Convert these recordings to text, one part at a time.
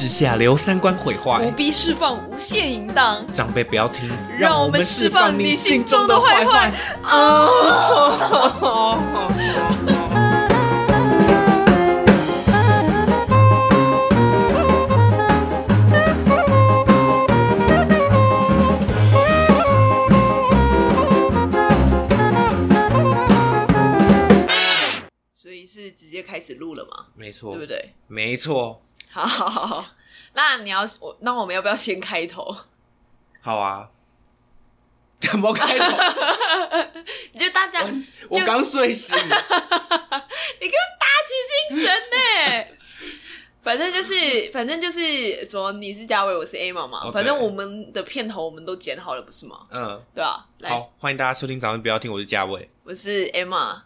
之下留三观毁不坏，必释放无限淫荡，长辈不要听，让我们释放你心中的坏坏。所以是直接开始录了吗，没错，对不对？没错，好好好好，那你要我，那我们要不要先开头？好啊。怎么开头？你就大家，我刚睡醒，你给我打起精神呢！反正就是，反正就是什么，你是嘉伟，我是 A 嘛反正我们的片头我们都剪好了，不是吗？嗯，对啊，来，好，欢迎大家收听早上不要听，我是嘉伟，我是 Emma。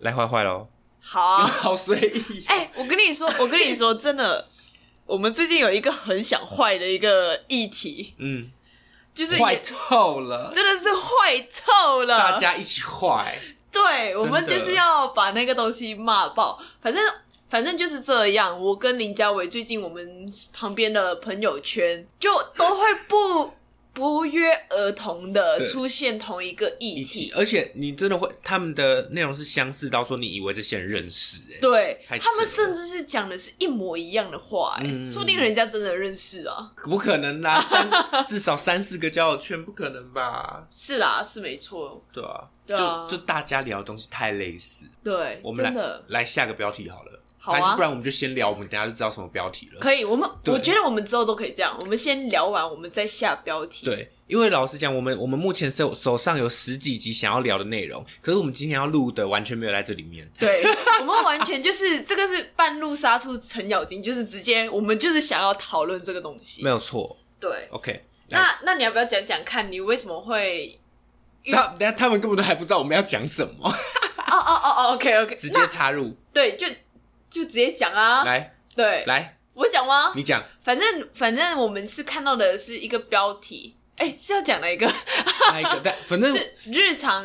来坏坏喽，好啊，好随意，哎、我跟你说，我跟你说，真的，我们最近有一个很想坏的一个议题，嗯，就是坏透了，真的是坏透了。大家一起坏，对，我们就是要把那个东西骂爆。反正反正就是这样。我跟林家伟最近我们旁边的朋友圈就都会不不约而同的出现同一个议一题。起，。而且你真的会，他们的内容是相似到说你以为这些人认识，哎，对他们甚至是讲的是一模一样的话、哎、嗯。说不定人家真的认识啊。不可能啦，三 至少三四个交友圈，不可能吧？是啦，是没错，对啊，就就大家聊的东西太类似，对，我们来真的。来下个标题好了，好啊还是不然我们就先聊，我们等下就知道什么标题了。可以。我们我觉得我们之后都可以这样，我们先聊完，我们再下标题。对，因为老实讲，我们我们目前手手上有十几集想要聊的内容，可是我们今天要录的完全没有在这里面。对，我们完全就是这个是半路杀出程咬金，就是直接我们就是想要讨论这个东西。没有错对，，OK。那那你要不要讲讲看，你为什么会？那等下他们根本都还不知道我们要讲什么，哦哦哦哦，OK OK，直接插入对，就就直接讲啊。来对，来，我讲吗？你讲反正反正我们是看到的是一个标题，哎，是要讲哪一个？哪一个，但反正是日常，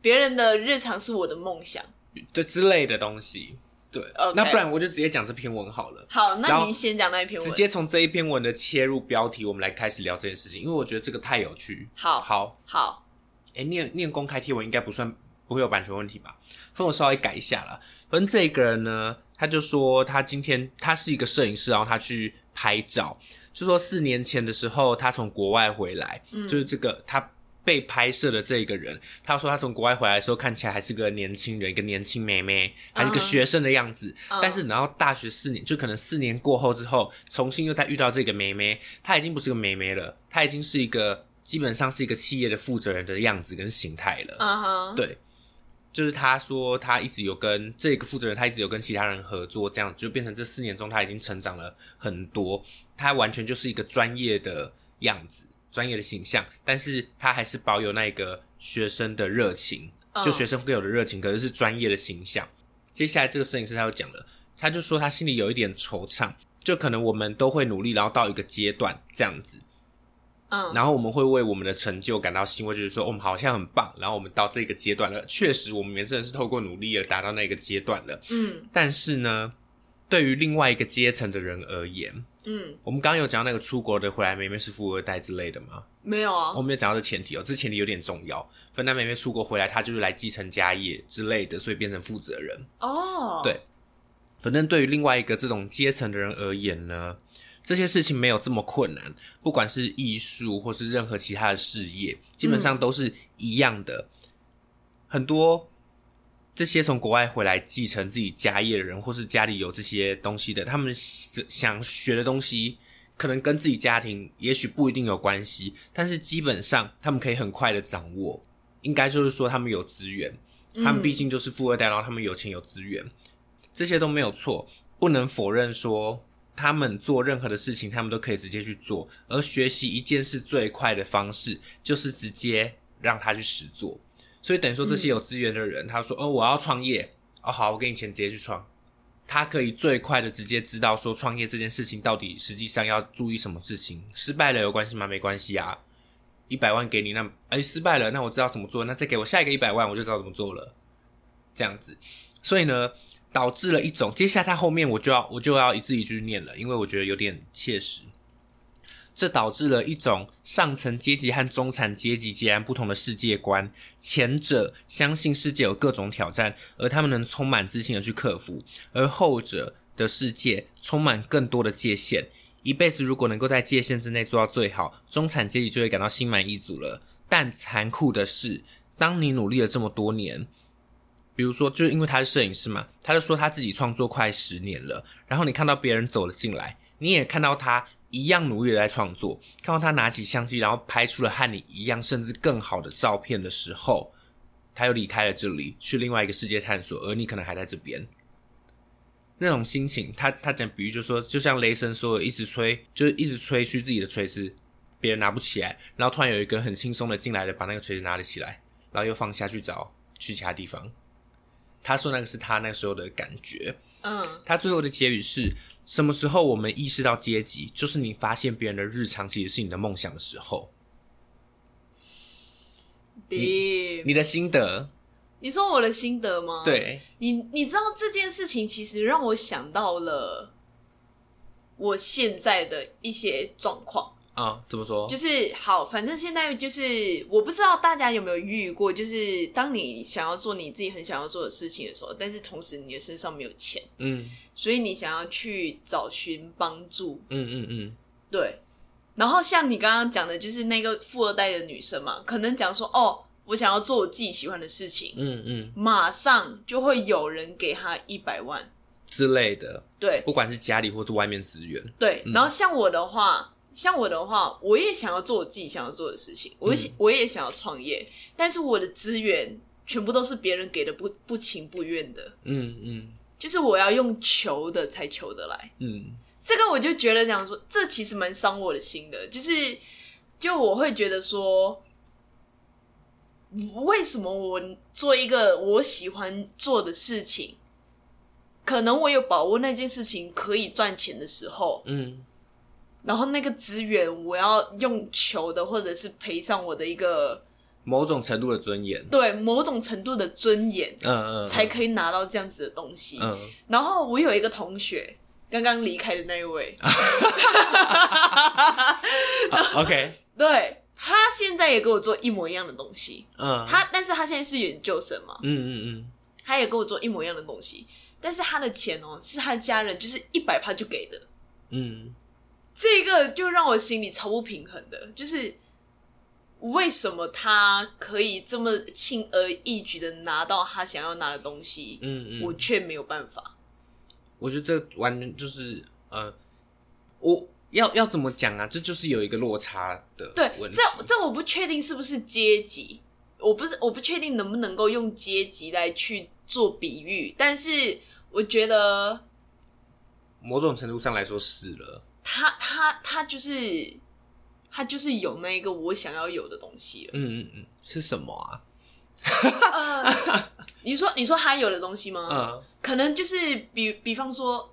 别人的日常是我的梦想。对之类的东西。对那不然我就直接讲这篇文好了。好，那您先讲那一篇文。直接从这一篇文的切入标题，我们来开始聊这件事情，因为我觉得这个太有趣。好好，好，哎、念念公开贴文应该不算不会有版权问题吧？分我稍微改一下啦。反正这个人呢，他就说他今天他是一个摄影师，然后他去拍照，就说四年前的时候他从国外回来，嗯就是这个他。被拍摄的这个人，他说他从国外回来的时候看起来还是个年轻人，一个年轻妹妹，还是个嗯学生的样子。嗯但是然后大学四年，就可能四年过后之后，重新又再遇到这个妹妹，她已经不是个妹妹了，她已经是一个基本上是一个企业的负责人的样子跟形态了。嗯哼，对，就是他说他一直有跟这个负责人，他一直有跟其他人合作，这样就变成这四年中他已经成长了很多，他完全就是一个专业的样子。专业的形象，但是他还是保有那个学生的热情，嗯就学生会有的热情，可是是专业的形象。接下来这个摄影师他又讲了，他就说他心里有一点惆怅，就可能我们都会努力，然后到一个阶段这样子，嗯，然后我们会为我们的成就感到欣慰，就是说我们好像很棒，然后我们到这个阶段了，确实我们也真的是透过努力而达到那个阶段了。嗯但是呢，对于另外一个阶层的人而言，嗯，我们刚刚有讲到那个出国的回来妹妹是富二代之类的吗？没有啊我，没有讲到这前提哦，这前提有点重要。分那妹妹出国回来，她就是来继承家业之类的，所以变成负责人。哦，对反正对于另外一个这种阶层的人而言呢，这些事情没有这么困难，不管是艺术或是任何其他的事业，基本上都是一样的。很多这些从国外回来继承自己家业的人，或是家里有这些东西的，他们想学的东西，可能跟自己家庭也许不一定有关系，但是基本上他们可以很快的掌握。应该就是说，他们有资源，他们毕竟就是富二代，然后他们有钱有资源，这些都没有错，不能否认说他们做任何的事情，他们都可以直接去做。而学习一件事最快的方式，就是直接让他去实做。所以等于说，这些有资源的人，他说：“哦，我要创业，哦，好，我给你钱，直接去创。”他可以最快的直接知道说创业这件事情到底实际上要注意什么事情，失败了有关系吗？没关系啊，一百万给你，那哎失败了，那我知道怎么做，那再给我下一个一百万，我就知道怎么做了，这样子。所以呢，导致了一种，接下来他后面我就要我就要一字一句念了，因为我觉得有点切实。这导致了一种上层阶级和中产阶级截然不同的世界观。前者相信世界有各种挑战，而他们能充满自信的去克服；而后者的世界充满更多的界限。一辈子如果能够在界限之内做到最好，中产阶级就会感到心满意足了。但残酷的是，当你努力了这么多年，比如说，就是因为他是摄影师嘛，他就说他自己创作快十年了，然后你看到别人走了进来，你也看到他一样努力的在创作，看到他拿起相机，然后拍出了和你一样甚至更好的照片的时候，他又离开了这里，去另外一个世界探索，而你可能还在这边。那种心情，他他讲比喻就说，就像雷神说的，一直吹，就是一直吹嘘自己的锤子，别人拿不起来，然后突然有一个很轻松的进来的，把那个锤子拿了起来，然后又放下去找去其他地方。他说那个是他那时候的感觉。嗯，他最后的结语是什么时候我们意识到阶级，就是你发现别人的日常其实是你的梦想的时候。你你的心得，你说我的心得吗？，对，你你知道这件事情其实让我想到了我现在的一些状况。啊、怎么说？就是好，反正现在就是我不知道大家有没有遇过，就是当你想要做你自己很想要做的事情的时候，但是同时你的身上没有钱，嗯所以你想要去找寻帮助，嗯嗯嗯对。然后像你刚刚讲的，就是那个富二代的女生嘛，可能讲说哦，我想要做我自己喜欢的事情，嗯嗯马上就会有人给她一百万，之类的，对不管是家里或是外面资源。对。嗯然后像我的话，像我的话，我也想要做我自己想要做的事情，我也想、我也想要创业，但是我的资源全部都是别人给的不不情不愿的，嗯嗯。就是我要用求的才求得来。嗯。这个我就觉得讲说，这其实蛮伤我的心的，就是就我会觉得说，为什么我做一个我喜欢做的事情，可能我有把握那件事情可以赚钱的时候，嗯然后那个资源我要用求的，或者是赔上我的一个某种程度的尊严。对某种程度的尊严，嗯嗯，才可以拿到这样子的东西。嗯。然后我有一个同学，刚刚离开的那一位，啊 OK，对他现在也跟我做一模一样的东西。嗯，他，但是他现在是研究生嘛，嗯嗯嗯。他也跟我做一模一样的东西，但是他的钱哦，是他的家人就是一百趴就给的。嗯这个就让我心里超不平衡的，就是为什么他可以这么轻而易举的拿到他想要拿的东西，嗯嗯，我却没有办法。我觉得这完全就是呃，我要要怎么讲啊？这就是有一个落差的对，这这我不确定是不是阶级，我不是我不确定能不能够用阶级来去做比喻，但是我觉得某种程度上来说是了。他他他就是他就是有那一个我想要有的东西了。嗯嗯嗯，是什么啊？呃，你说你说他有的东西吗？嗯可能就是比比方说，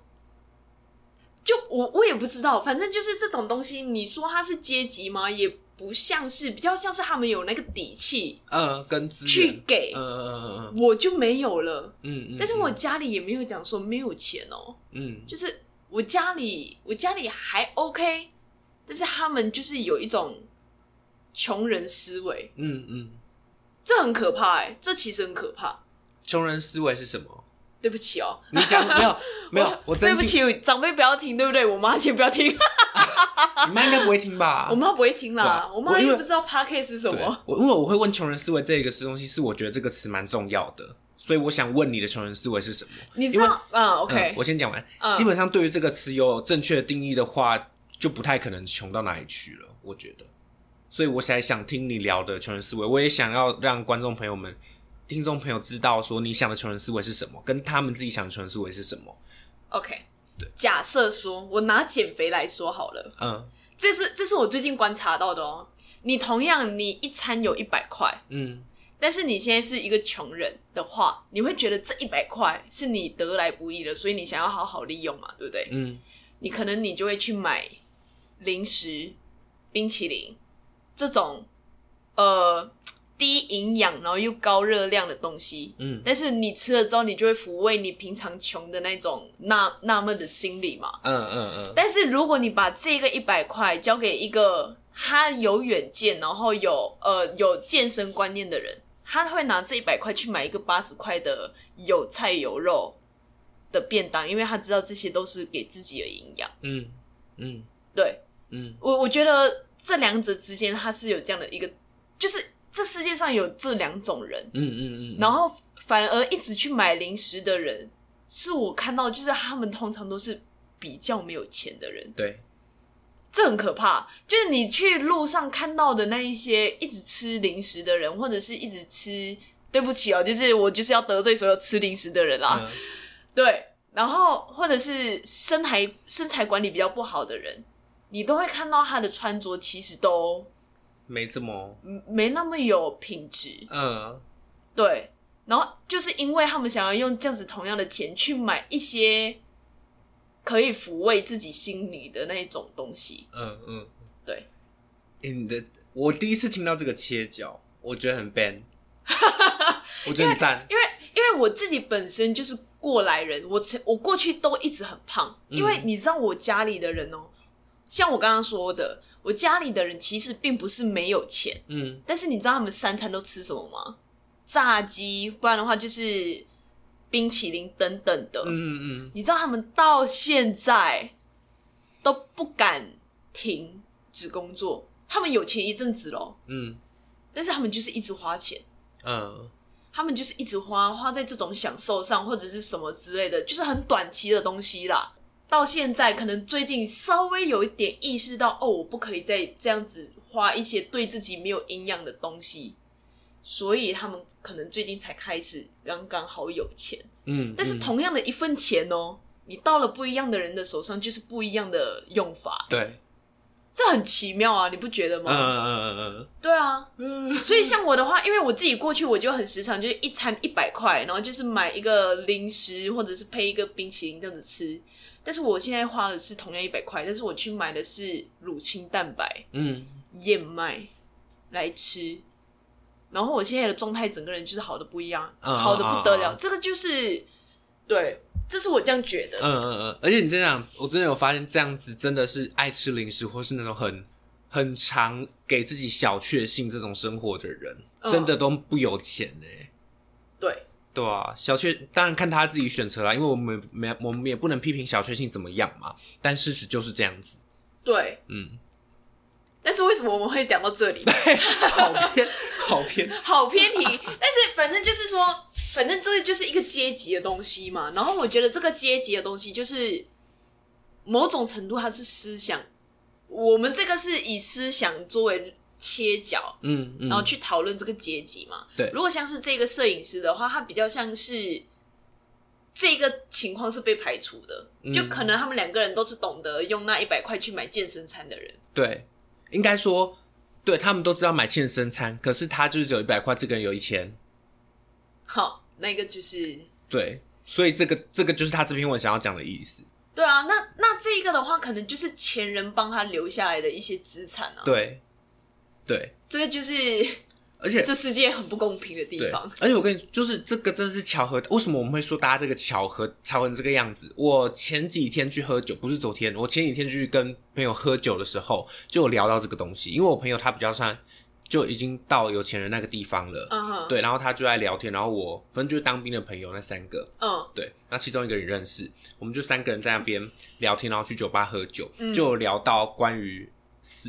就我我也不知道，反正就是这种东西，你说他是阶级吗？也不像是，比较像是他们有那个底气嗯，跟资去，给，嗯嗯嗯嗯我就没有了。嗯嗯，但是我家里也没有讲说没有钱哦，嗯就是我家里我家里还 OK，但是他们就是有一种穷人思维，嗯嗯，这很可怕哎、这其实很可怕。穷人思维是什么？对不起哦，你讲没有 没有，我对不，起，长辈不要听，对不对？我妈先不要听，你妈应该不会听吧？我妈不会听啦，我妈我因为不知道 podcast 是什么。我因为我会问穷人思维这个东西，是我觉得这个词蛮重要的，所以我想问你的穷人思维是什么？你知道啊嗯？OK，我先讲完。嗯基本上对于这个词有正确的定义的话，就不太可能穷到哪里去了。我觉得，所以我才想听你聊的穷人思维，我也想要让观众朋友们、听众朋友知道说你想的穷人思维是什么，跟他们自己想的穷人思维是什么。OK，对假设说我拿减肥来说好了，嗯这是这是我最近观察到的哦。你同样你一餐有一百块，嗯但是你现在是一个穷人的话，你会觉得这一百块是你得来不易的，所以你想要好好利用嘛，对不对？嗯你可能你就会去买零食、冰淇淋这种呃低营养然后又高热量的东西，嗯但是你吃了之后，你就会抚慰你平常穷的那种纳纳闷的心理嘛。嗯嗯嗯，但是如果你把这个一百块交给一个他有远见，然后有呃有健身观念的人，他会拿这一百块去买一个八十块的有菜有肉的便当，因为他知道这些都是给自己的营养。嗯嗯。对。嗯。我，我觉得这两者之间，他是有这样的一个，就是这世界上有这两种人，嗯嗯嗯，然后反而一直去买零食的人，是我看到，就是他们通常都是比较没有钱的人。对，这很可怕。就是你去路上看到的那一些一直吃零食的人，或者是一直吃，对不起哦，就是我就是要得罪所有吃零食的人啦。嗯对，然后或者是身材身材管理比较不好的人，你都会看到他的穿着其实都没这么，嗯没那么有品质。嗯对，然后就是因为他们想要用这样子同样的钱去买一些可以抚慰自己心里的那一种东西。嗯嗯，对，欸你的，我第一次听到这个切角，我觉得很 ban，我觉得很赞，因为因为我自己本身就是过来人，我我过去都一直很胖，嗯。因为你知道我家里的人哦，像我刚刚说的，我家里的人其实并不是没有钱，嗯。但是你知道他们三餐都吃什么吗？炸鸡，不然的话就是冰淇淋等等的。嗯嗯嗯，你知道他们到现在都不敢停止工作，他们有钱一阵子咯，嗯但是他们就是一直花钱。嗯他们就是一直花花在这种享受上，或者是什么之类的，就是很短期的东西啦。到现在，可能最近稍微有一点意识到，哦，我不可以再这样子花一些对自己没有营养的东西，所以他们可能最近才开始刚刚好有钱。嗯，但是嗯。同样的一份钱哦，你到了不一样的人的手上，就是不一样的用法，对，这很奇妙啊，你不觉得吗？嗯嗯嗯对啊，嗯 所以像我的话，因为我自己过去我就很时常就是一餐一百块，然后就是买一个零食或者是配一个冰淇淋这样子吃。但是我现在花的是同样一百块，但是我去买的是乳清蛋白嗯。燕麦来吃，然后我现在的状态整个人就是好的不一样，嗯好的不得了。这个就是对，这是我这样觉得。嗯嗯嗯，而且你这样，我真的有发现，这样子真的是爱吃零食或是那种很很常给自己小确幸这种生活的人，嗯真的都不有钱呢、对，对啊，小确当然看他自己选择啦，因为我们没我们也不能批评小确幸怎么样嘛，但事实就是这样子。对，嗯，但是为什么我们会讲到这里？好偏，好偏。好偏题，但是反正就是说，反正这个就是一个阶级的东西嘛。然后我觉得这个阶级的东西，就是某种程度它是思想，我们这个是以思想作为切角，嗯嗯，然后去讨论这个阶级嘛。对如果像是这个摄影师的话，他比较像是这个情况是被排除的，嗯就可能他们两个人都是懂得用那一百块去买健身餐的人。对，应该说，对他们都知道买健身餐，可是他就是只有一百块，这个人有一千，好，那个就是对，所以这个这个就是他这篇文想要讲的意思。对啊，那那这一个的话，可能就是前人帮他留下来的一些资产啊。，对，对，这个就是而且这世界很不公平的地方。，而且我跟你，就是这个真的是巧合。为什么我们会说大家这个巧合巧合成这个样子？我前几天去喝酒，不是昨天，我前几天去跟朋友喝酒的时候，就有聊到这个东西。因为我朋友他比较算就已经到有钱人那个地方了，嗯哼，对，然后他就在聊天，然后我反正就是当兵的朋友那三个，嗯对，那其中一个人认识，我们就三个人在那边聊天，然后去酒吧喝酒，嗯就聊到关于思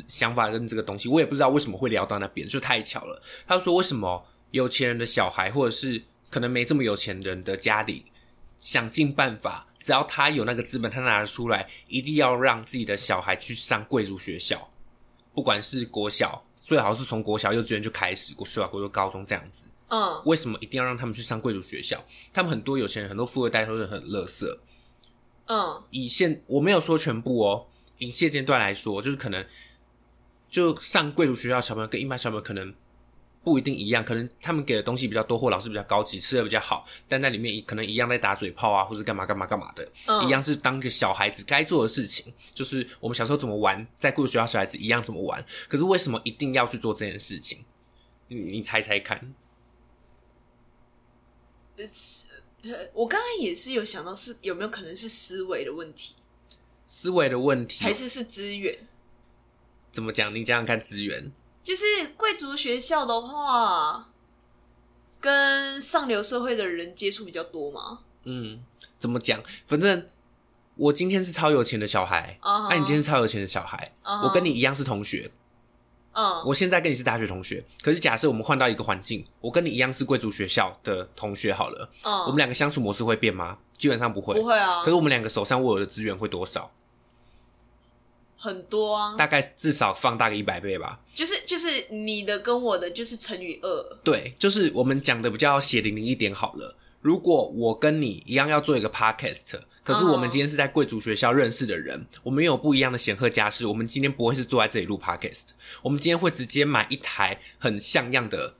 想法跟这个东西，我也不知道为什么会聊到那边，就太巧了。他就说为什么有钱人的小孩，或者是可能没这么有钱人的家里，想尽办法，只要他有那个资本，他拿得出来，一定要让自己的小孩去上贵族学校，不管是国小，最好是从国小、幼稚园就开始，国小、国中、高中这样子。嗯为什么一定要让他们去上贵族学校？他们很多有钱人，很多富二代都是很乐色。嗯以现我没有说全部哦，以现阶段来说，就是可能就上贵族学校的小朋友跟一般小朋友可能不一定一样，可能他们给的东西比较多，或老师比较高级，吃的比较好，但在里面可能一样在打嘴炮啊，或者干嘛干嘛干嘛的，嗯，一样是当个小孩子该做的事情，就是我们小时候怎么玩，在贵族学校小孩子一样怎么玩。可是为什么一定要去做这件事情？你你猜猜看，我刚刚也是有想到是有没有可能是思维的问题，思维的问题还是是资源？怎么讲？你讲讲看，资源就是贵族学校的话，跟上流社会的人接触比较多嘛。嗯，怎么讲？反正我今天是超有钱的小孩，啊哈那、你今天是超有钱的小孩啊哈我跟你一样是同学，嗯，我现在跟你是大学同学，可是假设我们换到一个环境，我跟你一样是贵族学校的同学好了，嗯，我们两个相处模式会变吗？基本上不会。不会啊可，是我们两个手上握有的资源会多少？很多啊，大概至少放大个一百倍吧。就是就是你的跟我的就是乘以二，对，就是我们讲的比较血淋淋一点好了。如果我跟你一样要做一个 podcast，可是我们今天是在贵族学校认识的人，我们有不一样的显赫家世，我们今天不会是坐在这里录 podcast，我们今天会直接买一台很像样的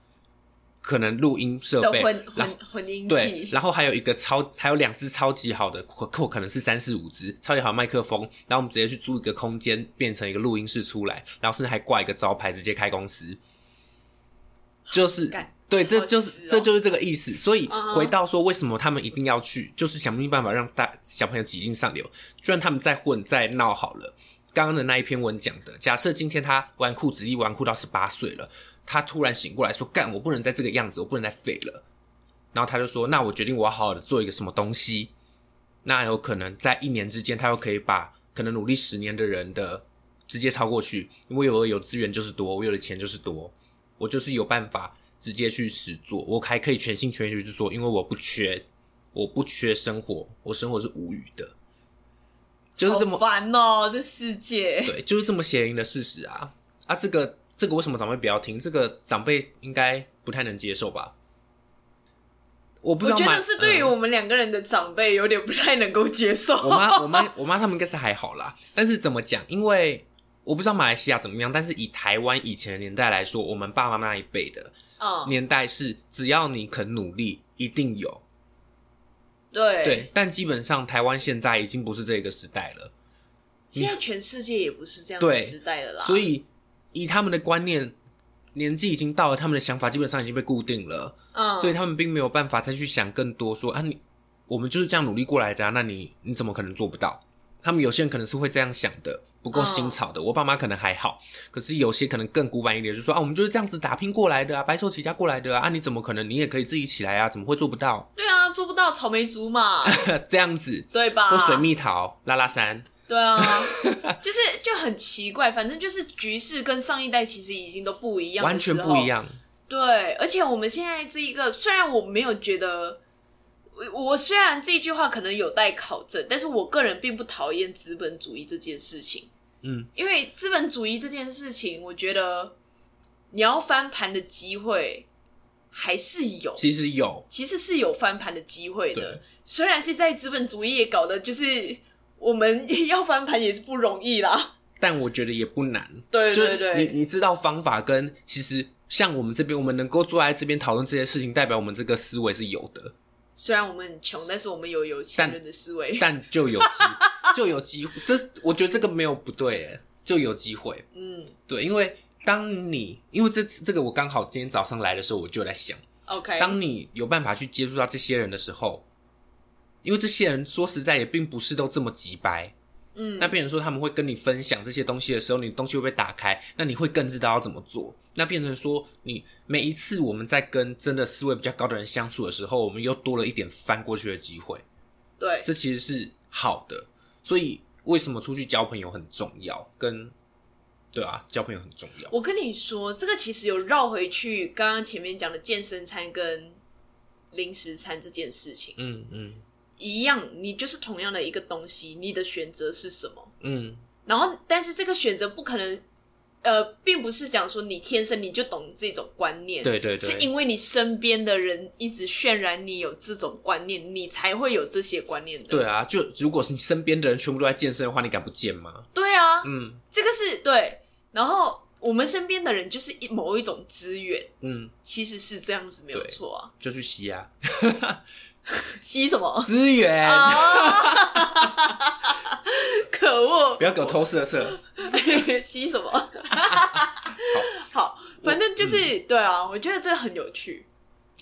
可能录音设备，混混混音对，然后还有一个超，还有两只超级好的，可可可能是三四五只超级好的麦克风，然后我们直接去租一个空间，变成一个录音室出来，然后甚至还挂一个招牌，直接开公司，就是对，这就是、哦这就是这个意思。所以回到说，为什么他们一定要去，就是想尽办法让大小朋友挤进上流，就算他们再混再闹好了。刚刚的那一篇文讲的，假设今天他纨绔子弟纨绔到十八岁了，他突然醒过来说：“干，我不能再这个样子，我不能再废了。”然后他就说：“那我决定我要好好的做一个什么东西。”那有可能在一年之间，他又可以把可能努力十年的人的直接超过去，因为我有资源就是多，我有的钱就是多，我就是有办法直接去实做，我还可以全心全意去做，因为我不缺，我不缺生活，我生活是无语的，就是这么烦哦，这世界。对，就是这么邪淫的事实啊啊！这个这个为什么长辈不要听？这个长辈应该不太能接受吧？我不知道，我觉得是对于嗯我们两个人的长辈有点不太能够接受。我妈、我妈、我妈他们应该是还好啦。但是怎么讲？因为我不知道马来西亚怎么样，但是以台湾以前的年代来说，我们爸妈那一辈的嗯，年代是，只要你肯努力，一定有。对对，但基本上台湾现在已经不是这个时代了，现在全世界也不是这样的时代了啦。所以以他们的观念，年纪已经到了，他们的想法基本上已经被固定了。嗯，所以他们并没有办法再去想更多说啊你我们就是这样努力过来的啊，那你你怎么可能做不到？他们有些人可能是会这样想的，不够新潮的。我爸妈可能还好，可是有些可能更古板一点，就说啊，我们就是这样子打拼过来的啊，白手起家过来的啊，啊你怎么可能你也可以自己起来啊？怎么会做不到？对啊，做不到草莓族嘛，这样子，对吧？或水蜜桃、拉拉山，对啊，就是就很奇怪，反正就是局势跟上一代其实已经都不一样，完全不一。样。对，而且我们现在这一个，虽然我没有觉得，我我虽然这句话可能有待考证，但是我个人并不讨厌资本主义这件事情。嗯，因为资本主义这件事情，我觉得你要翻盘的机会还是有，其实有，其实是有翻盘的机会的对。虽然是在资本主义也搞的，就是我们要翻盘也是不容易啦。但我觉得也不难。对对对，你你知道方法跟其实像我们这边，我们能够坐在这边讨论这些事情，代表我们这个思维是有的。虽然我们很穷，但是我们有有钱人的思维。但就有机 就有机会，这我觉得这个没有不对，哎，就有机会。嗯对，因为当你因为这这个我刚好今天早上来的时候，我就在想，，OK，当你有办法去接触到这些人的时候，因为这些人说实在也并不是都这么急白。嗯那变成说他们会跟你分享这些东西的时候，你东西会被打开，那你会更知道要怎么做。那变成说，你每一次我们在跟真的思维比较高的人相处的时候，我们又多了一点翻过去的机会。对，这其实是好的。所以为什么出去交朋友很重要？跟对啊，交朋友很重要。我跟你说，这个其实有绕回去刚刚前面讲的健身餐跟零食餐这件事情嗯嗯一样，你就是同样的一个东西，你的选择是什么？嗯，然后，但是这个选择不可能，呃，并不是讲说你天生你就懂这种观念，对对对是因为你身边的人一直渲染你有这种观念，你才会有这些观念的。对啊，就如果是你身边的人全部都在健身的话，你敢不健吗？对啊，嗯这个是对。然后我们身边的人就是一某一种资源，嗯，其实是这样子没有错啊。就去吸啊，吸什么？资源，啊！可恶！不要给我偷色色。吸什么？好，反正就是、对啊，我觉得这很有趣。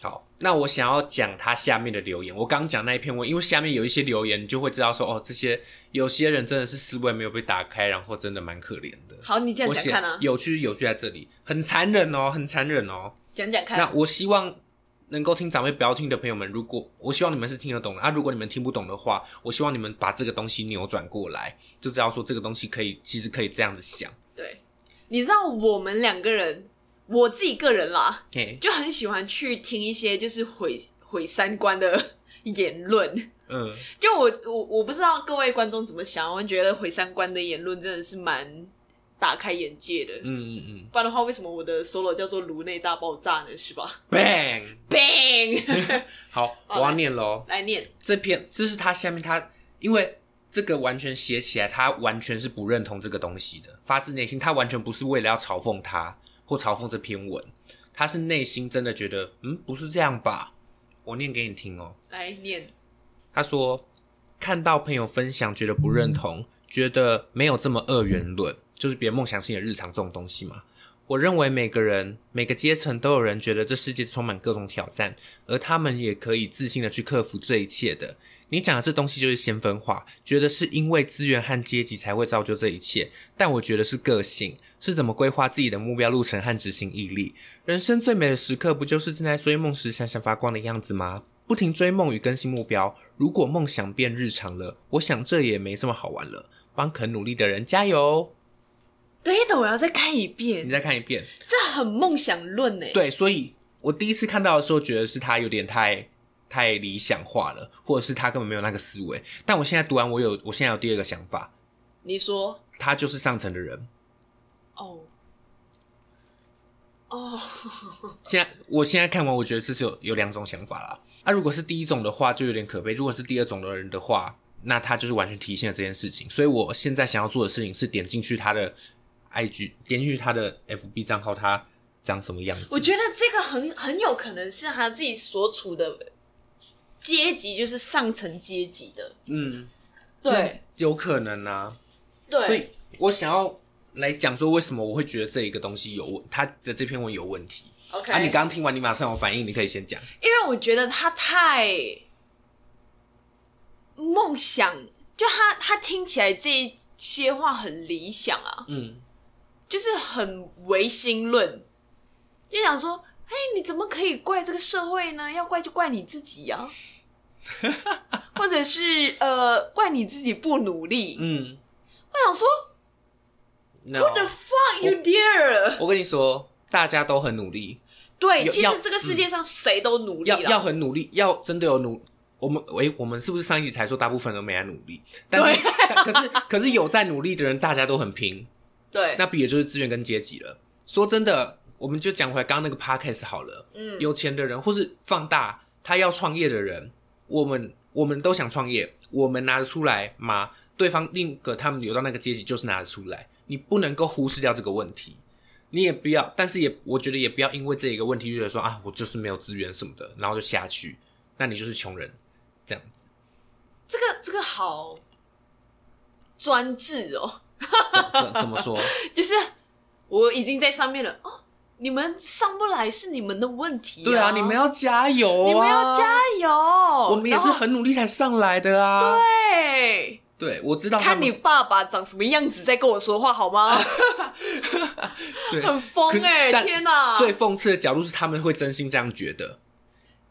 好，那我想要讲他下面的留言。我刚讲那一篇文，因为下面有一些留言，你就会知道说，哦，这些有些人真的是思维没有被打开，然后真的蛮可怜的。好，你讲我写讲看啊，有趣有趣在这里，很残忍哦，很残忍哦。讲讲看。那我希望能够听长辈不要听的朋友们，如果我希望你们是听得懂的，啊，如果你们听不懂的话，我希望你们把这个东西扭转过来，就知道说这个东西可以，其实可以这样子想。对，你知道我们两个人，我自己个人啦，嘿，就很喜欢去听一些就是毁毁三观的言论。嗯，就我我我不知道各位观众怎么想，我觉得毁三观的言论真的是蛮打开眼界的。嗯嗯嗯不然的话，为什么我的 solo 叫做颅内大爆炸呢？是吧，bang，？Bang！好，我要念喽。来念，这篇这是他下面他，因为这个完全写起来，他完全是不认同这个东西的，发自内心，他完全不是为了要嘲讽他或嘲讽这篇文，他是内心真的觉得，嗯，不是这样吧？我念给你听哦。来念。他说，看到朋友分享，觉得不认同，觉得没有这么二元论，就是别人梦想性的日常这种东西嘛。我认为每个人、每个阶层都有人觉得这世界充满各种挑战，而他们也可以自信的去克服这一切的。你讲的这东西就是先分化，觉得是因为资源和阶级才会造就这一切，但我觉得是个性，是怎么规划自己的目标路程和执行毅力。人生最美的时刻，不就是正在追梦时闪闪发光的样子吗？不停追梦与更新目标，如果梦想变日常了，我想这也没这么好玩了。帮肯努力的人加油！等一等，我要再看一遍你，再看一遍。这很梦想论呢。对，所以我第一次看到的时候，觉得是他有点太太理想化了，或者是他根本没有那个思维。但我现在读完，我有，我现在有第二个想法，你说他就是上层的人。哦哦，现在我现在看完，我觉得这是有有两种想法啦。啊，如果是第一种的话，就有点可悲；如果是第二种的人的话，那他就是完全体现了这件事情。所以我现在想要做的事情是点进去他的 IG，点进去他的 FB 账号，他长什么样子。我觉得这个很很有可能是他自己所处的阶级，就是上层阶级的。嗯，对有可能啊。对所以，我想要来讲说，为什么我会觉得这一个东西有问，他的这篇文有问题。OK，啊，你刚刚听完，你马上有反应，你可以先讲。因为我觉得他太梦想，就他他听起来这一些话很理想啊，嗯，就是很唯心论，就想说，哎，你怎么可以怪这个社会呢？要怪就怪你自己呀、或者是呃，怪你自己不努力。嗯，我想说 no,，Who the fuck you dare？我跟你说，大家都很努力，对，其实这个世界上谁都努力要，要很努力，要真的有努。我们诶、我们是不是上一集才说大部分人没在努力？但是，可是可是有在努力的人，大家都很拼。对，那比的就是资源跟阶级了。说真的，我们就讲回来刚刚那个 podcast 好了。嗯，有钱的人，或是放大他要创业的人，我们我们都想创业，我们拿得出来吗？对方另一个他们留到那个阶级，就是拿得出来，你不能够忽视掉这个问题。你也不要，但是也我觉得也不要因为这一个问题，就觉得说啊，我就是没有资源什么的，然后就下去，那你就是穷人，这样子。这个这个好专制哦，怎么说？就是我已经在上面了哦，你们上不来是你们的问题、对啊，你们要加油啊！你们要加油，我们也是很努力才上来的啊。对。对，我知道看你爸爸长什么样子，再跟我说话好吗？对很疯哎、但天哪！最讽刺的角度是，他们会真心这样觉得，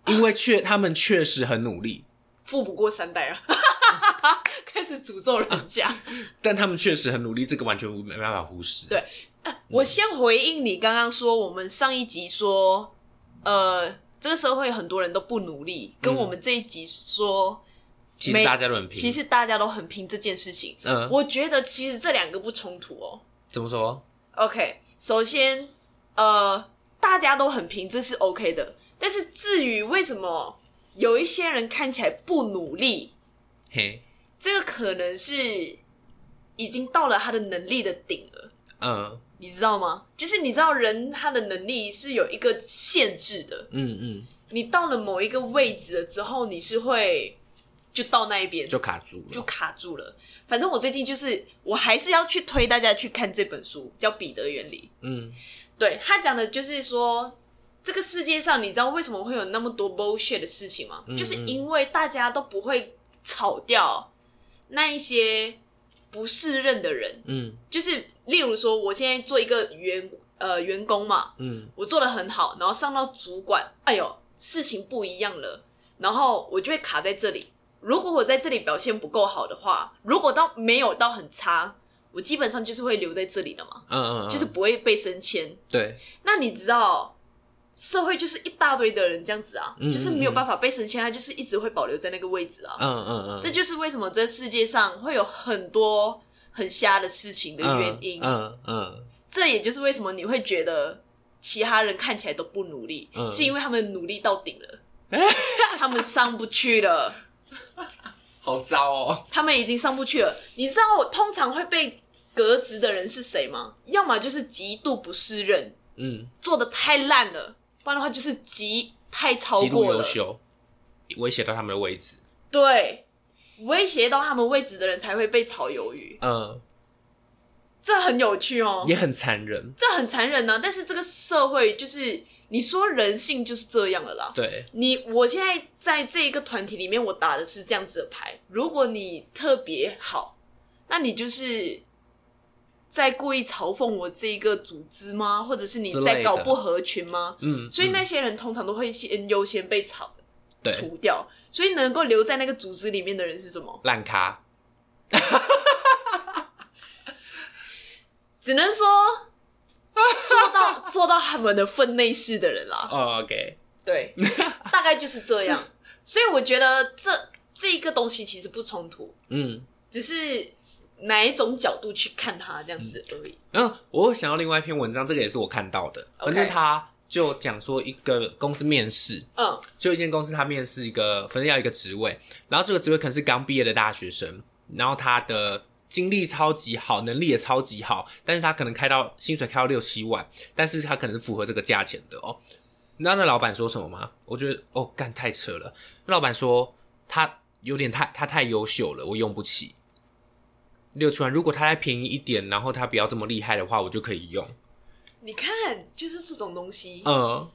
因为确他们确实很努力，富不过三代啊，开始诅咒人家。但他们确实很努力，这个完全没办法忽视。对我先回应你刚刚说，我们上一集说，呃，这个社会很多人都不努力，跟我们这一集说，其实大家都很拼。其实大家都很拼这件事情。嗯，我觉得其实这两个不冲突哦。怎么说？OK，首先，呃，大家都很拼，这是 OK 的。但是至于为什么有一些人看起来不努力，嘿，这个可能是已经到了他的能力的顶了，嗯你知道吗？就是你知道人他的能力是有一个限制的，嗯嗯，你到了某一个位置了之后，你是会就到那一边就卡住了，就卡住了。反正我最近就是，我还是要去推大家去看这本书，叫《彼得原理》。嗯对他讲的就是说，这个世界上，你知道为什么会有那么多 bullshit 的事情吗？嗯就是因为大家都不会炒掉那一些不适任的人。嗯就是例如说，我现在做一个员呃员工嘛，嗯我做的很好，然后上到主管，哎呦，事情不一样了，然后我就会卡在这里。如果我在这里表现不够好的话，如果到没有到很差，我基本上就是会留在这里的嘛，嗯嗯，就是不会被升迁。对，那你知道，社会就是一大堆的人这样子啊，嗯就是没有办法被升迁，他就是一直会保留在那个位置啊。嗯嗯嗯，这就是为什么这世界上会有很多很瞎的事情的原因。嗯嗯这也就是为什么你会觉得其他人看起来都不努力，嗯是因为他们努力到顶了，他们上不去了，嗯，好糟哦，他们已经上不去了。你知道通常会被革职的人是谁吗？要么就是极度不适任，嗯，做的太烂了，不然的话就是极太超极度过了，优秀，威胁到他们的位置，对，威胁到他们位置的人才会被炒鱿鱼，嗯，这很有趣哦，也很残忍，这很残忍呢、但是这个社会就是你说人性就是这样的啦。对，你我现在在这一个团体里面，我打的是这样子的牌。如果你特别好，那你就是在故意嘲讽我这一个组织吗？或者是你在搞不合群吗？嗯，所以那嗯些人通常都会先优先被炒除掉。所以能够留在那个组织里面的人是什么？烂咖，只能说做到做到他们的分内事的人啦。哦，OK，对，大概就是这样。所以我觉得这这一个东西其实不冲突，嗯。只是哪一种角度去看它这样子而已。然后我想到另外一篇文章，这个也是我看到的反正他就讲说一个公司面试，嗯就一间公司他面试一个，反正要一个职位，然后这个职位可能是刚毕业的大学生，然后他的经历超级好，能力也超级好，但是他可能开到薪水开到六七万，但是他可能是符合这个价钱的哦。你知道那老板说什么吗？我觉得哦，干太扯了。那老板说他有点太他太优秀了，我用不起。六七万，如果它再便宜一点，然后它不要这么厉害的话，我就可以用。你看，就是这种东西。嗯，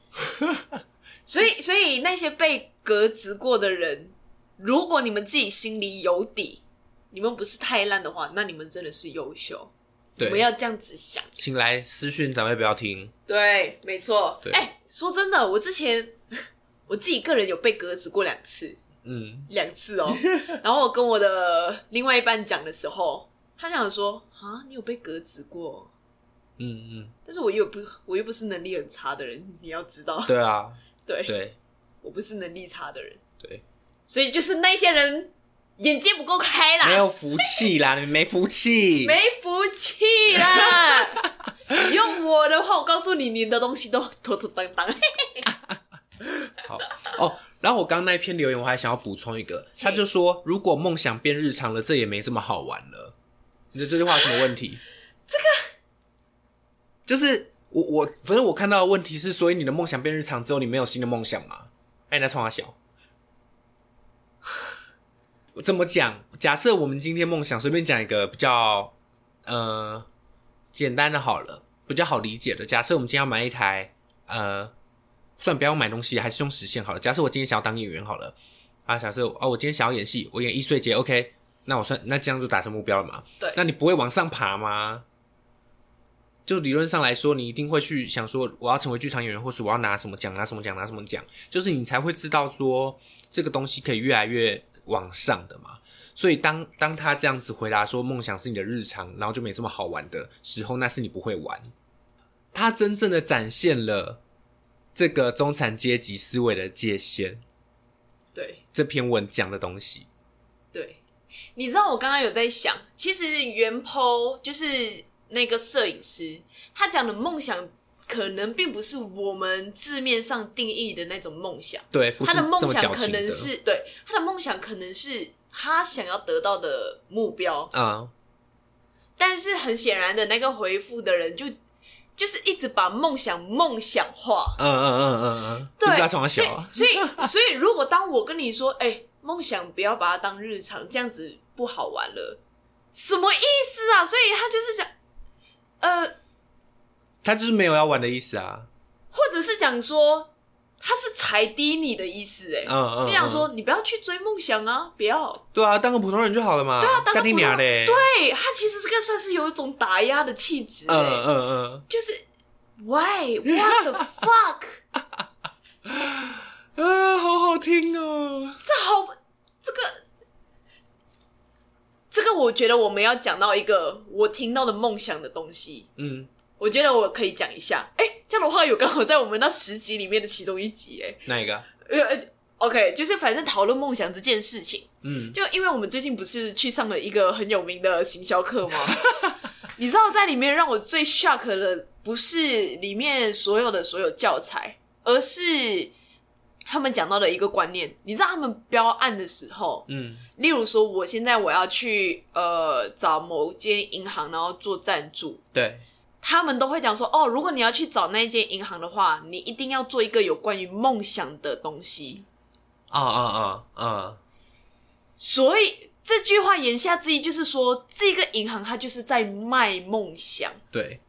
所以，所以那些被革职过的人，如果你们自己心里有底，你们不是太烂的话，那你们真的是优秀。对我们，要这样子想。请来私讯，长辈不要听。对，没错。对哎、说真的，我之前 我自己个人有被革职过两次，嗯，两次哦。然后我跟我的另外一半讲的时候，他讲说：“啊，你有被革职过？”嗯嗯，但是我又不，我又不是能力很差的人，你要知道，对啊，对对我不是能力差的人，对，所以就是那些人眼界不够开啦，没有福气啦，你们没福气。没福气啦。用我的话，我告诉你，你的东西都妥妥当当。然后我刚刚那一篇留言，我还想要补充一个，他就说，如果梦想变日常了，这也没这么好玩了。你觉得这句话有什么问题？这个就是我我反正我看到的问题是，所以你的梦想变日常之后，你没有新的梦想吗？哎，你在冲他小。我 怎么讲？假设我们今天梦想随便讲一个比较呃简单的好了，比较好理解的。假设我们今天要买一台呃，算不要买东西，还是用实现好了。假设我今天想要当演员好了啊，假设哦，我今天想要演戏，我演易碎节，OK，那我算那这样就达成目标了嘛？对那你不会往上爬吗？就理论上来说，你一定会去想说，我要成为剧场演员，或是我要拿什么奖，拿什么奖，拿什么奖，就是你才会知道说这个东西可以越来越往上的嘛。所以当当他这样子回答说梦想是你的日常，然后就没这么好玩的时候，那是你不会玩。他真正的展现了这个中产阶级思维的界限。对。这篇文讲的东西，对，你知道我刚刚有在想，其实原 po 就是那个摄影师，他讲的梦想。可能并不是我们字面上定义的那种梦想，对，他的梦想可能是对他的梦想可能是他想要得到的目标，啊、但是很显然的那个回复的人就就是一直把梦想梦想化，嗯嗯嗯嗯嗯，就对，不要从他所以小啊，所以所以如果当我跟你说，哎、梦想不要把它当日常，这样子不好玩了，什么意思啊？所以他就是想，呃，他就是没有要玩的意思啊。或者是讲说他是踩低你的意思、欸，哎、嗯嗯，就想说嗯你不要去追梦想啊，不要。对啊，当个普通人就好了嘛。对啊当个普通人嘞！对他其实这个算是有一种打压的气质、欸，嗯嗯嗯就是 Why what the fuck？啊，好好听哦。这好，这个，这个，我觉得我们要讲到一个我听到的梦想的东西。嗯，我觉得我可以讲一下。哎、这样的话有刚好在我们那十集里面的其中一集。哎，哪一个？呃呃，OK，就是反正讨论梦想这件事情，嗯就因为我们最近不是去上了一个很有名的行销课吗？你知道在里面让我最 shock 的不是里面所有的所有教材，而是他们讲到的一个观念。你知道他们标案的时候，嗯例如说我现在我要去呃找某间银行，然后做赞助，对，他们都会讲说，哦，如果你要去找那一间银行的话，你一定要做一个有关于梦想的东西。啊啊啊啊，所以这句话言下之意就是说，这个银行它就是在卖梦想对。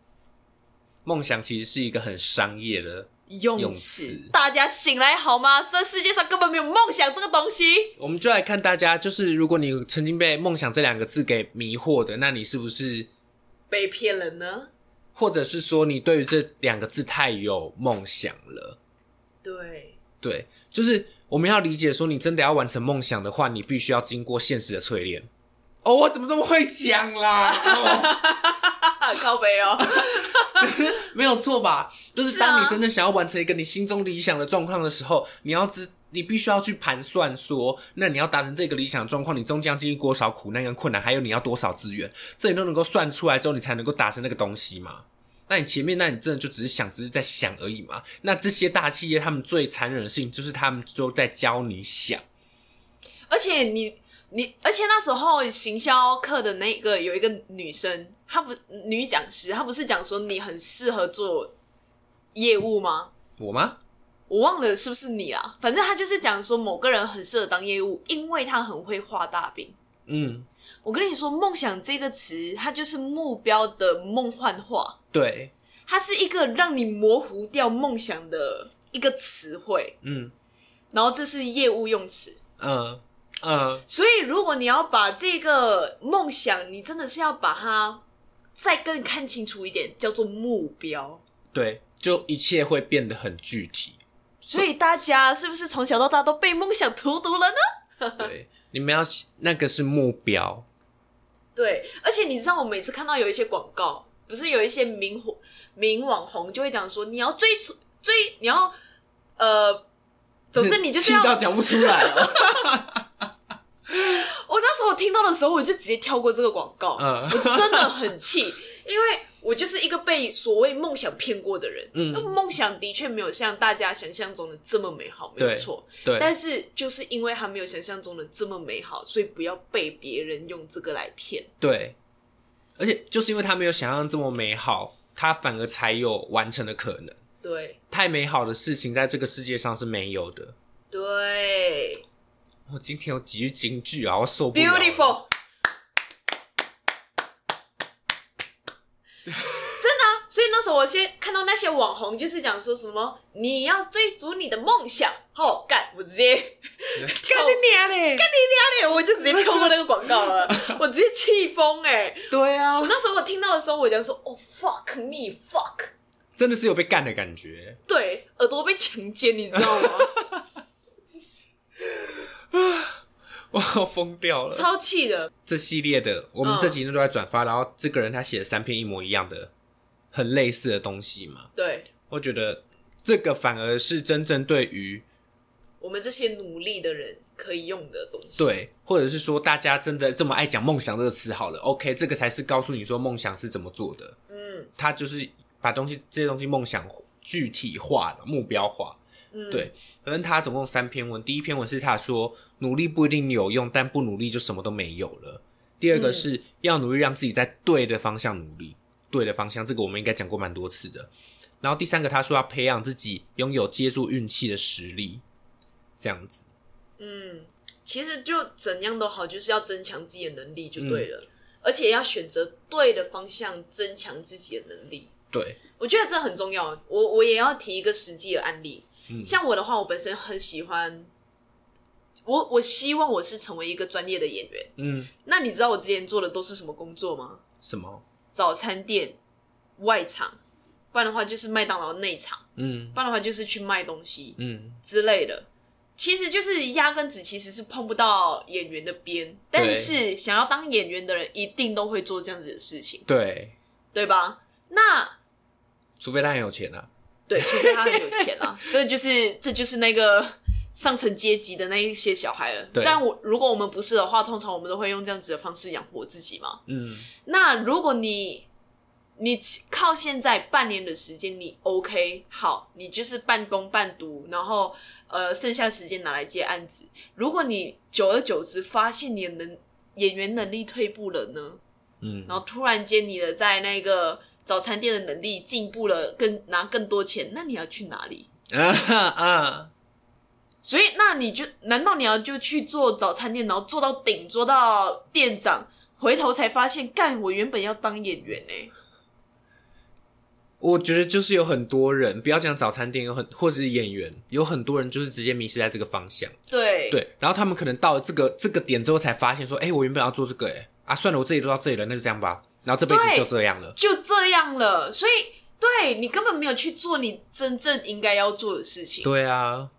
梦想其实是一个很商业的，用词。大家醒来好吗？这世界上根本没有梦想这个东西。我们就来看大家，就是如果你曾经被“梦想”这两个字给迷惑的，那你是不是，被骗了呢？或者是说你对于这两个字太有梦想了？对，对，就是我们要理解说，你真的要完成梦想的话，你必须要经过现实的淬炼。哦，我怎么这么会讲啦？哦靠背哦。没有错吧？就是当你真的想要完成一个你心中理想的状况的时候，你要知，你必须要去盘算说，那你要达成这个理想状况，你终将经历多少苦难跟困难，还有你要多少资源，这你都能够算出来之后，你才能够达成那个东西嘛。那你前面，那你真的就只是想，只是在想而已嘛？那这些大企业他们最残忍的事情，就是他们都在教你想。而且你你，而且那时候行销课的那个有一个女生，她不女讲师，她不是讲说你很适合做业务吗？我吗？我忘了是不是你啦，反正他就是讲说某个人很适合当业务，因为他很会画大饼。嗯，我跟你说，梦想这个词，它就是目标的梦幻化，对，它是一个让你模糊掉梦想的一个词汇，嗯然后这是业务用词。嗯嗯，所以，如果你要把这个梦想，你真的是要把它再更看清楚一点，叫做目标。对，就一切会变得很具体。所以大家是不是从小到大都被梦想荼毒了呢？对，你们要那个是目标，对，而且你知道，我每次看到有一些广告，不是有一些名红名网红就会讲说，你要追出追，你要呃，总之你就是气要。到讲不出来了。我那时候听到的时候，我就直接跳过这个广告，嗯我真的很气，因为我就是一个被所谓梦想骗过的人。嗯那梦想的确没有像大家想象中的这么美好，没有错。对，但是就是因为他没有想象中的这么美好，所以不要被别人用这个来骗。对，而且就是因为他没有想象这么美好，他反而才有完成的可能。对太美好的事情在这个世界上是没有的。对我今天有几句金句啊，我受不了了。，beautiful。真的啊，所以那时候我先看到那些网红，就是讲说什么你要追逐你的梦想，好干，我直接跳干你娘嘞！差点我就直接跳过那个广告了，我直接气疯哎！对啊我，那时候我听到的时候，我讲说哦 fuck me fuck，真的是有被干的感觉。对，耳朵被强奸，你知道吗？我要疯掉了。超气的，这系列的，我们嗯这几天都在转发，然后这个人他写了三篇一模一样的、很类似的东西嘛。对我觉得这个反而是真正对于我们这些努力的人可以用的东西。，对，或者是说大家真的这么爱讲梦想这个词好了，OK，这个才是告诉你说梦想是怎么做的。嗯他就是把东西这些东西梦想具体化了、目标化。嗯，对，反正他总共三篇文，第一篇文是他说努力不一定有用，但不努力就什么都没有了。第二个是要努力让自己在对的方向努力，对的方向，这个我们应该讲过蛮多次的。然后第三个他说要培养自己拥有接住运气的实力，这样子。嗯，其实就怎样都好，就是要增强自己的能力就对嗯了，而且要选择对的方向，增强自己的能力。对，我觉得这很重要。我我也要提一个实际的案例，嗯像我的话，我本身很喜欢，我我希望我是成为一个专业的演员。嗯，那你知道我之前做的都是什么工作吗？什么？早餐店外场，不然的话就是麦当劳内场，嗯不然的话就是去卖东西嗯，之类的。其实就是压根子其实是碰不到演员的边，但是想要当演员的人一定都会做这样子的事情，对，对吧？那除非他很有钱啊。对，除非他很有钱啊，这就是这就是那个上层阶级的那一些小孩了。对但我如果我们不是的话，通常我们都会用这样子的方式养活自己嘛。嗯那如果你你靠现在半年的时间，你 OK 好，你就是半工半读，然后呃剩下的时间拿来接案子。如果你久而久之发现你的能演员能力退步了呢？嗯，然后突然间你的在那个早餐店的能力进步了，更拿更多钱，那你要去哪里？啊啊，所以那你就难道你要就去做早餐店，然后做到顶，做到店长，回头才发现，干我原本要当演员呢、我觉得就是有很多人，不要讲早餐店，有很或者是演员，有很多人就是直接迷失在这个方向。对对，然后他们可能到了这个这个点之后，才发现说，哎、我原本要做这个、哎啊，算了，我这里都到这里了，那就这样吧。然后这辈子就这样了。就这样了。所以对你根本没有去做你真正应该要做的事情，对啊，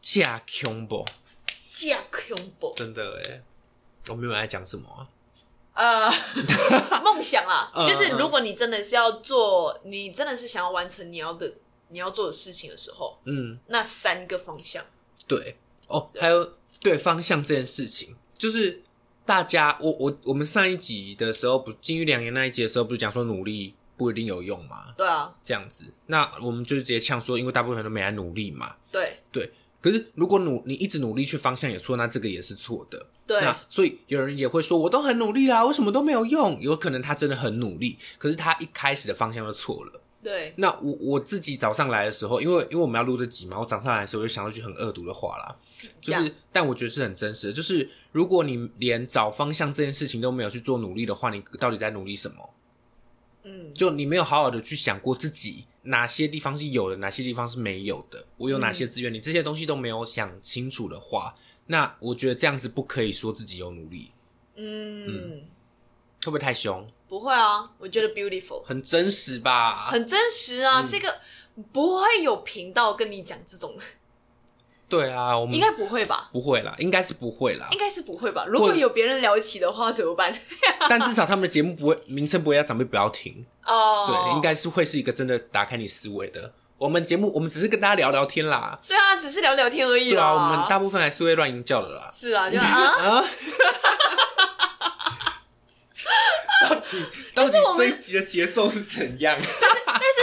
假 combo，架恐怖。真的哎，我没有在讲什么啊。呃，梦想啦，嗯就是如果你真的是要做，你真的是想要完成你要的你要做的事情的时候，嗯，那三个方向，对哦，还有对方向这件事情，就是大家，我我我们上一集的时候，不金玉良言那一集的时候，不是讲说努力不一定有用嘛？对啊，这样子，那我们就直接呛说，因为大部分人都没来努力嘛。对可是如果努你一直努力去方向也错，那这个也是错的。对那所以有人也会说，我都很努力啦，为什么都没有用？有可能他真的很努力，可是他一开始的方向就错了。对那我我自己早上来的时候，因为因为我们要录这集嘛，我早上来的时候我就想到一句很恶毒的话啦，就是，但我觉得是很真实的，就是如果你连找方向这件事情都没有去做努力的话，你到底在努力什么？嗯，就你没有好好的去想过自己哪些地方是有的，哪些地方是没有的，我有哪些资源，你这些东西都没有想清楚的话，那我觉得这样子不可以说自己有努力，嗯，会不会太凶？不会啊，我觉得 beautiful，很真实吧？很真实啊，嗯。这个不会有频道跟你讲这种，对啊，我们应该不会吧？不会啦，应该是不会啦应。该是不会吧？如果有别人聊起的话怎么办？但至少他们的节目不会名称不会让长辈不要听，哦，对，应该是会是一个真的打开你思维的。我们节目我们只是跟大家聊聊天啦，对啊，只是聊聊天而已啦。对啊，我们大部分还是会乱淫叫的啦。是啊，就啊，啊！到底到底我们这一集的节奏是怎样？但是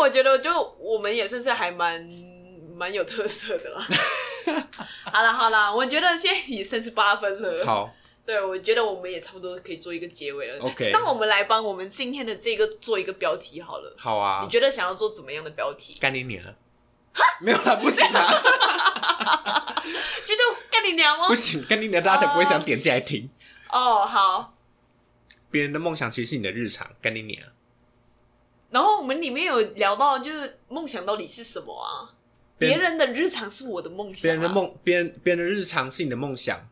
我觉得就我们也算是还蛮蛮有特色的啦。好啦好啦，我觉得现在也三十八分了。好对，我觉得我们也差不多可以做一个结尾了。，OK，那我们来帮我们今天的这个做一个标题好了。好啊你，觉得想要做怎么样的标题？干你娘！没有啦，不行啦，就就干你娘吗不？行，干你娘，大家才不会想点进来听。哦，好。别人的梦想其实是你的日常，干你娘！然后我们里面有聊到，就是梦想到底是什么啊？别别人的日常是我的梦想、啊，别人的梦，别人别人的日常是你的梦想，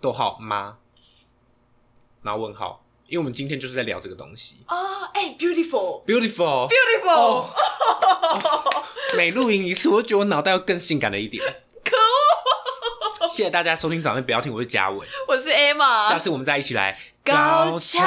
逗号吗？然后问号，因为我们今天就是在聊这个东西。啊，哎、b e a u t i f u l，beautiful。beautiful，、哦。每录音一次，我就觉得我脑袋要更性感了一点。可恶！谢谢大家收听早上不要听，我是嘉伟，我是 Emma，下次我们再一起来。高潮